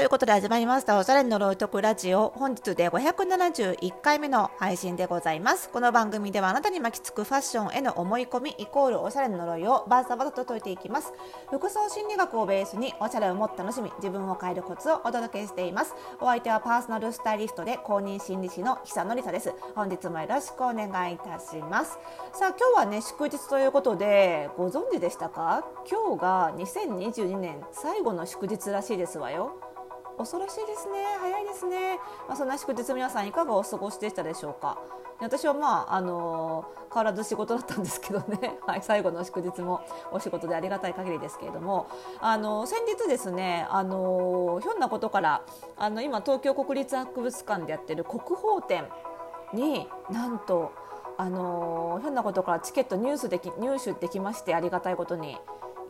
ということで始まりましたおしゃれの呪いとくラジオ。本日で571回目の配信でございます。この番組ではあなたに巻きつくファッションへの思い込みイコールおしゃれの呪いをバーサバサと解いていきます。服装心理学をベースにおしゃれをもっと楽しみ自分を変えるコツをお届けしています。お相手はパーソナルスタイリストで公認心理師の久典沙です。本日もよろしくお願いいたします。さあ今日はね祝日ということでご存知でしたか？今日が2022年最後の祝日らしいですわよ。恐ろしいですね。早いですね、まあ、そんな祝日皆さんいかがお過ごしでしたでしょうか？私はまああのー、変わらず仕事だったんですけどね、はい、最後の祝日もお仕事でありがたい限りですけれども、あのー、先日ですね、あのー、ひょんなことからあの今東京国立博物館でやってる国宝展になんとあのひょんなことからチケット入手でき入手できましてありがたいことに。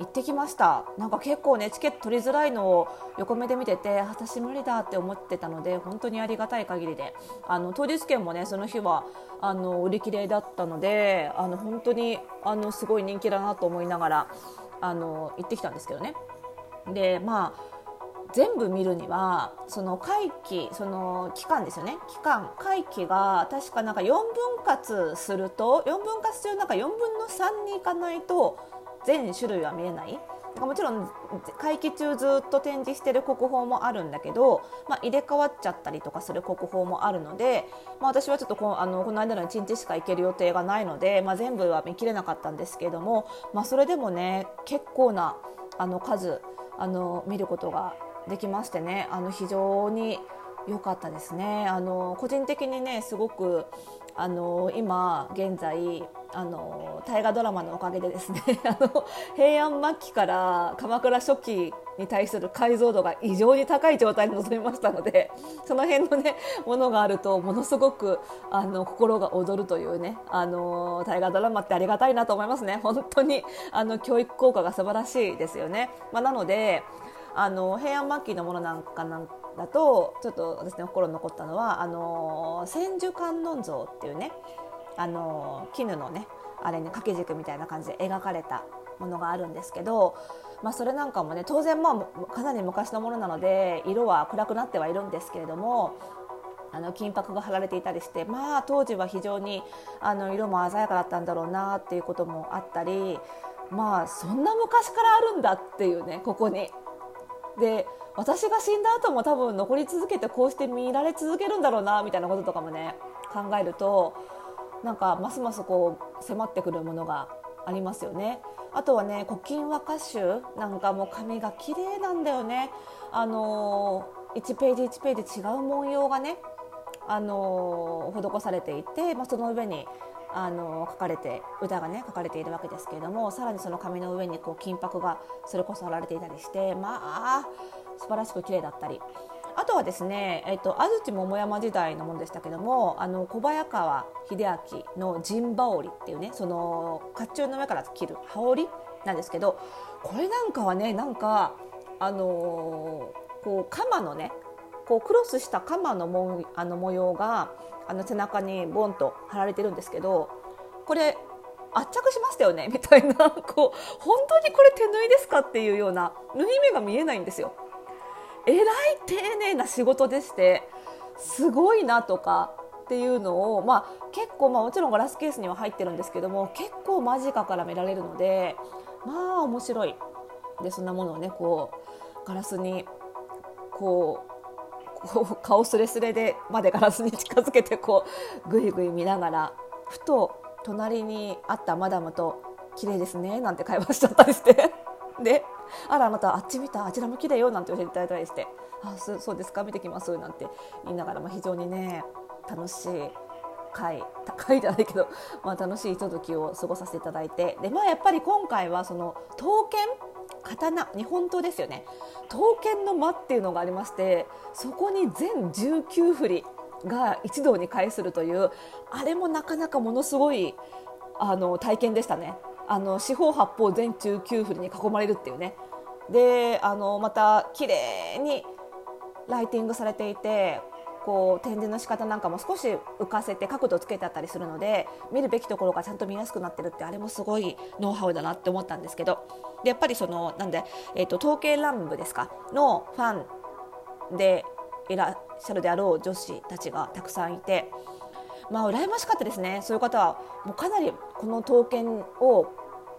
行ってきました。なんか結構ねチケット取りづらいのを横目で見てて私無理だって思ってたので本当にありがたい限りで。あの当日券もねその日はあの売り切れだったのであの本当にあのすごい人気だなと思いながらあの行ってきたんですけどね。でまあ全部見るにはその会期その期間ですよね。期間会期が確かなんか4分割すると4分割中なんか4分の3にいかないと全種類は見えない。もちろん会期中ずっと展示してる国宝もあるんだけど、まあ、入れ替わっちゃったりとかする国宝もあるので、まあ、私はちょっとこあのこの間の1日しか行ける予定がないので、まあ、全部は見切れなかったんですけれども、まあ、それでもね結構なあの数あの見ることができましてねあの非常に良かったですねあの個人的にねすごくあの今現在あの大河ドラマのおかげでですね あの平安末期から鎌倉初期に対する解像度が異常に高い状態に臨みましたのでその辺のねものがあるとものすごくあの心が躍るというねあの大河ドラマってありがたいなと思いますね本当にあの教育効果が素晴らしいですよね。まあ、なのであの平安末期のものなんかなんだとちょっと私の心に残ったのはあの千手観音像っていうねあの絹のねあれね掛け軸みたいな感じで描かれたものがあるんですけど、まあ、それなんかもね当然まあかなり昔のものなので色は暗くなってはいるんですけれどもあの金箔が貼られていたりしてまあ当時は非常にあの色も鮮やかだったんだろうなっていうこともあったりまあそんな昔からあるんだっていうねここに。で私が死んだ後も多分残り続けてこうして見られ続けるんだろうなみたいなこととかもね考えるとなんかますますこう迫ってくるものがありますよね。あとはね古今和歌集なんかも紙が綺麗なんだよね。あのー、1ページ1ページ違う文様がね、あのー、施されていて、まあ、その上にあの書かれて歌がね書かれているわけですけれどもさらにその紙の上にこう金箔がそれこそ貼られていたりしてまあ素晴らしく綺麗だったり。あとはですね、えっと、安土桃山時代のものでしたけどもあの小早川秀明の陣羽織っていうねその甲冑の上から着る羽織なんですけどこれなんかはねなんかあのー、こう鎌のねこうクロスした鎌のもあの模様があの背中にボンと貼られてるんですけどこれ圧着しましたよね？みたいなこう本当にこれ手縫いですかっていうような縫い目が見えないんですよ。えらい丁寧な仕事でしてすごいなとかっていうのを、まあ、結構、まあ、もちろんガラスケースには入ってるんですけども結構間近から見られるのでまあ面白いでそんなものをねこうガラスにこう顔すれすれでまでガラスに近づけてこうぐいぐい見ながらふと隣にあったマダムと「綺麗ですね」なんて会話しちゃったりして。であらあなたあっち見た？あちらも綺麗よなんて教えていただいたりしてあそうですか？見てきます？なんて言いながら、まあ、非常にね楽しい回高いじゃないけど、まあ、楽しいひとときを過ごさせていただいて。で、まあ、やっぱり今回はその刀剣刀日本刀ですよね刀剣の間っていうのがありましてそこに全19振りが一堂に会するというあれもなかなかものすごいあの体験でしたね。あの四方八方全19振りに囲まれるっていうねであのまた綺麗にライティングされていてこう展示の仕方なんかも少し浮かせて角度をつけてあったりするので見るべきところがちゃんと見やすくなってるってあれもすごいノウハウだなって思ったんですけどでやっぱりそのなんで、えーと、統計乱舞ですか？のファンでいらっしゃるであろう女子たちがたくさんいてまあ羨ましかったですね。そういう方はもうかなりこの刀剣を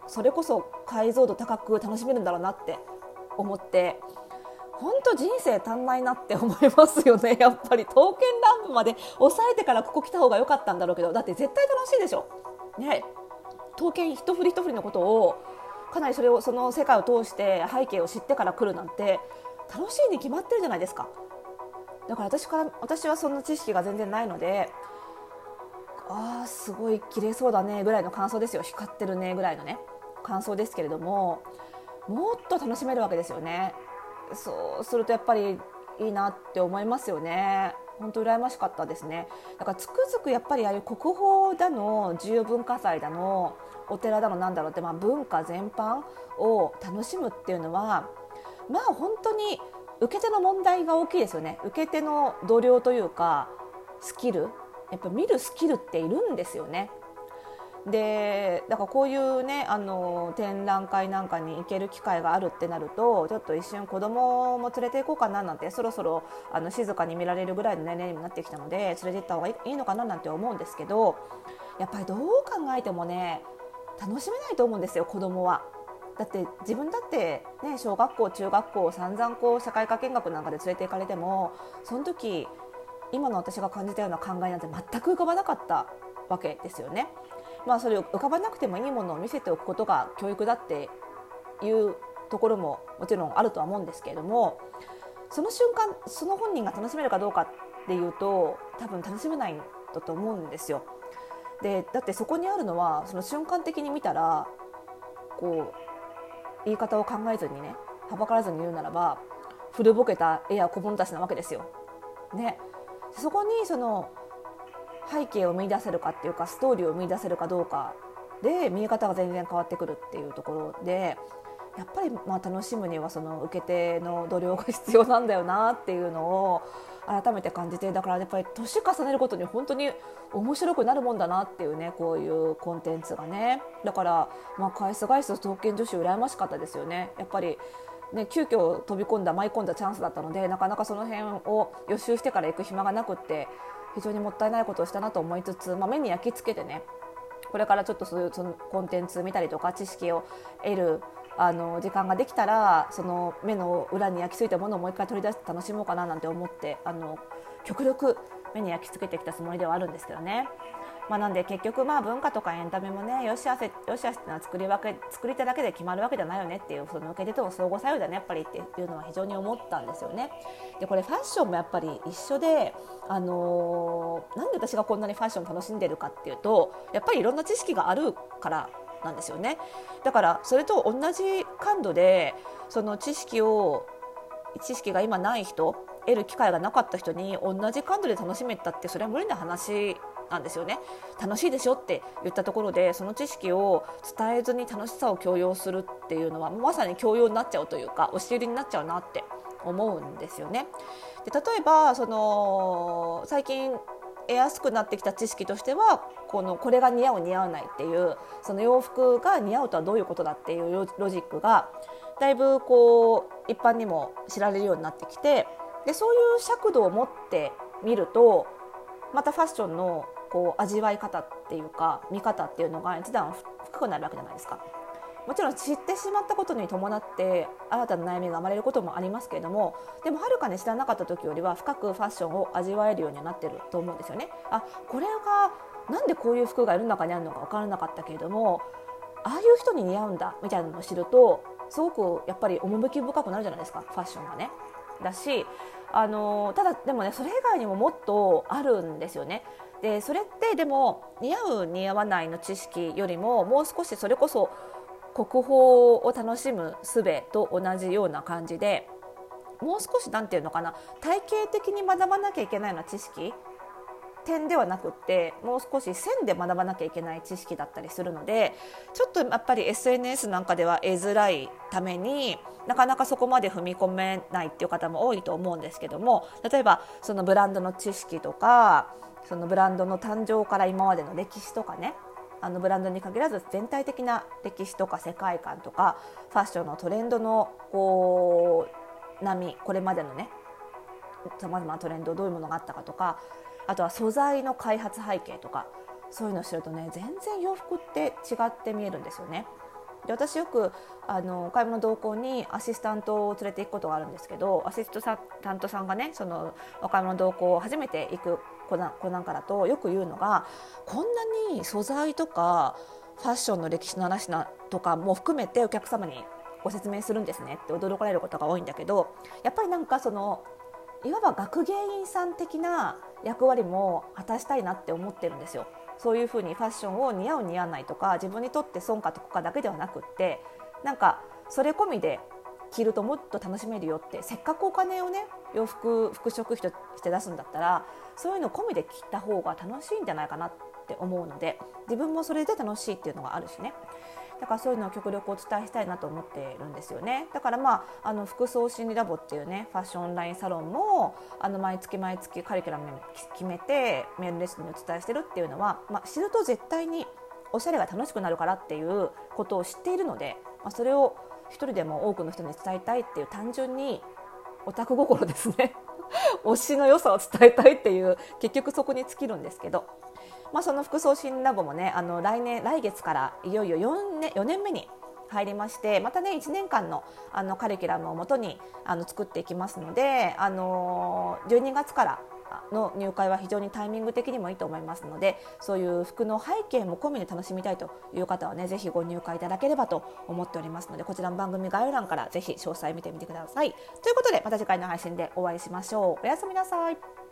それこそ解像度高く楽しめるんだろうなって思って本当人生足んないなって思いますよね。やっぱり。刀剣乱舞まで抑えてからここ来た方が良かったんだろうけど。だって絶対楽しいでしょ。ね。刀剣一振り一振りのことをかなりそれをその世界を通して背景を知ってから来るなんて楽しいに決まってるじゃないですか。だから私から私はそんな知識が全然ないのであーすごい綺麗そうだねぐらいの感想ですよ。光ってるねぐらいのね感想ですけれどももっと楽しめるわけですよね。そうするとやっぱりいいなって思いますよね。本当羨ましかったですね。だからつくづくやっぱりああいう国宝だの重要文化財だのお寺だのなんだろうって、まあ、文化全般を楽しむっていうのはまあ本当に受け手の問題が大きいですよね。受け手の度量というかスキル。やっぱ見るスキルっているんですよね。でだからこういうねあの展覧会なんかに行ける機会があるってなるとちょっと一瞬子供も連れて行こうかななんてそろそろあの静かに見られるぐらいの年齢にもなってきたので連れて行った方がいいのかななんて思うんですけどやっぱりどう考えてもね楽しめないと思うんですよ子供は。だって自分だって、ね、小学校中学校散々こう社会科見学なんかで連れて行かれてもその時今の私が感じたような考えなんて全く浮かばなかったわけですよね。まあ、それを浮かばなくてもいいものを見せておくことが教育だっていうところももちろんあるとは思うんですけれどもその瞬間その本人が楽しめるかどうかっていうと多分楽しめないんだと思うんですよ。でだってそこにあるのはその瞬間的に見たらこう言い方を考えずにねはばからずに言うならば古ぼけた絵や小物たちなわけですよ。ね、そこにその背景を見出せるかっていうかストーリーを見出せるかどうかで見え方が全然変わってくるっていうところでやっぱりまあ楽しむにはその受け手の度量が必要なんだよなっていうのを改めて感じてだからやっぱり年重ねることに本当に面白くなるもんだなっていうねこういうコンテンツがね。だからまあ返す返す刀剣女子羨ましかったですよね。やっぱりね、急遽飛び込んだ舞い込んだチャンスだったのでなかなかその辺を予習してから行く暇がなくって非常にもったいないことをしたなと思いつつ、まあ、目に焼き付けてねこれからちょっとそういうそのコンテンツ見たりとか知識を得るあの時間ができたらその目の裏に焼き付いたものをもう一回取り出して楽しもうかななんて思ってあの極力目に焼き付けてきたつもりではあるんですけどね。まあ、なんで結局まあ文化とかエンタメもねよしあせよしあせってのは作り分け作り手だけで決まるわけじゃないよねっていうその受け手との相互作用だねやっぱりっていうのは非常に思ったんですよね。でこれファッションもやっぱり一緒で、あのー、なんで私がこんなにファッション楽しんでるかっていうとやっぱりいろんな知識があるからなんですよね。だからそれと同じ感度でその知識を知識が今ない人得る機会がなかった人に同じ感度で楽しめたってそれは無理な話なんですよね楽しいでしょって言ったところでその知識を伝えずに楽しさを強要するっていうのはまさに強要になっちゃうというか押し売りになっちゃうなって思うんですよね。で例えばその最近得やすくなってきた知識としてはこのこれが似合う似合わないっていうその洋服が似合うとはどういうことだっていうロジックがだいぶこう一般にも知られるようになってきてでそういう尺度を持ってみるとまたファッションのこう味わい方っていうか見方っていうのが一段深くなるわけじゃないですか。もちろん知ってしまったことに伴って新たな悩みが生まれることもありますけれどもでもはるかに知らなかった時よりは深くファッションを味わえるようになってると思うんですよね。あこれがなんでこういう服が世の中にあるのか分からなかったけれどもああいう人に似合うんだみたいなのを知るとすごくやっぱり趣深くなるじゃないですかファッションがね。だしあのただでもねそれ以外にももっとあるんですよね。でそれってでも似合う似合わないの知識よりももう少しそれこそ国宝を楽しむ術と同じような感じでもう少し何て言うのかな体系的に学ばなきゃいけないような知識点ではなくってもう少し線で学ばなきゃいけない知識だったりするのでちょっとやっぱり SNS なんかでは得づらいためになかなかそこまで踏み込めないっていう方も多いと思うんですけども例えばそのブランドの知識とかそのブランドの誕生から今までの歴史とかねあのブランドに限らず全体的な歴史とか世界観とかファッションのトレンドのこう波これまでのねさまざまなトレンドどういうものがあったかとかあとは素材の開発背景とかそういうのを知るとね全然洋服って違って見えるんですよね。で私よくあのお買い物同行にアシスタントを連れて行くことがあるんですけどアシスタントさんがねそのお買い物同行を初めて行く子なんかだとよく言うのがこんなに素材とかファッションの歴史の話なとかも含めてお客様にご説明するんですねって驚かれることが多いんだけどやっぱりなんかそのいわば学芸員さん的な役割も果たしたいなって思ってるんですよ。そういうふうにファッションを似合う似合わないとか自分にとって損か得かだけではなくってなんかそれ込みで着るともっと楽しめるよってせっかくお金をね洋服服飾費として出すんだったらそういうの込みで着た方が楽しいんじゃないかなって思うので自分もそれで楽しいっていうのがあるしね。だからそういうのを極力お伝えしたいなと思ってるんですよね。だからまああの服装心理ラボっていうねファッションオンラインサロンもあの毎月毎月カリキュラム決めてメールレッスンにお伝えしてるっていうのは、まあ、知ると絶対におしゃれが楽しくなるからっていうことを知っているので、まあ、それを一人でも多くの人に伝えたいっていう単純にオタク心ですね。推しの良さを伝えたいっていう結局そこに尽きるんですけど。まあ、その服装診ラボもねあの来年来月からいよいよ4年 ,4 年目に入りましてまたね1年間のあのカリキュラムをもとにあの作っていきますので、あの12月からの入会は非常にタイミング的にもいいと思いますのでそういう服の背景も込みで楽しみたいという方はねぜひご入会いただければと思っておりますのでこちらの番組概要欄からぜひ詳細見てみてください。ということでまた次回の配信でお会いしましょう。おやすみなさい。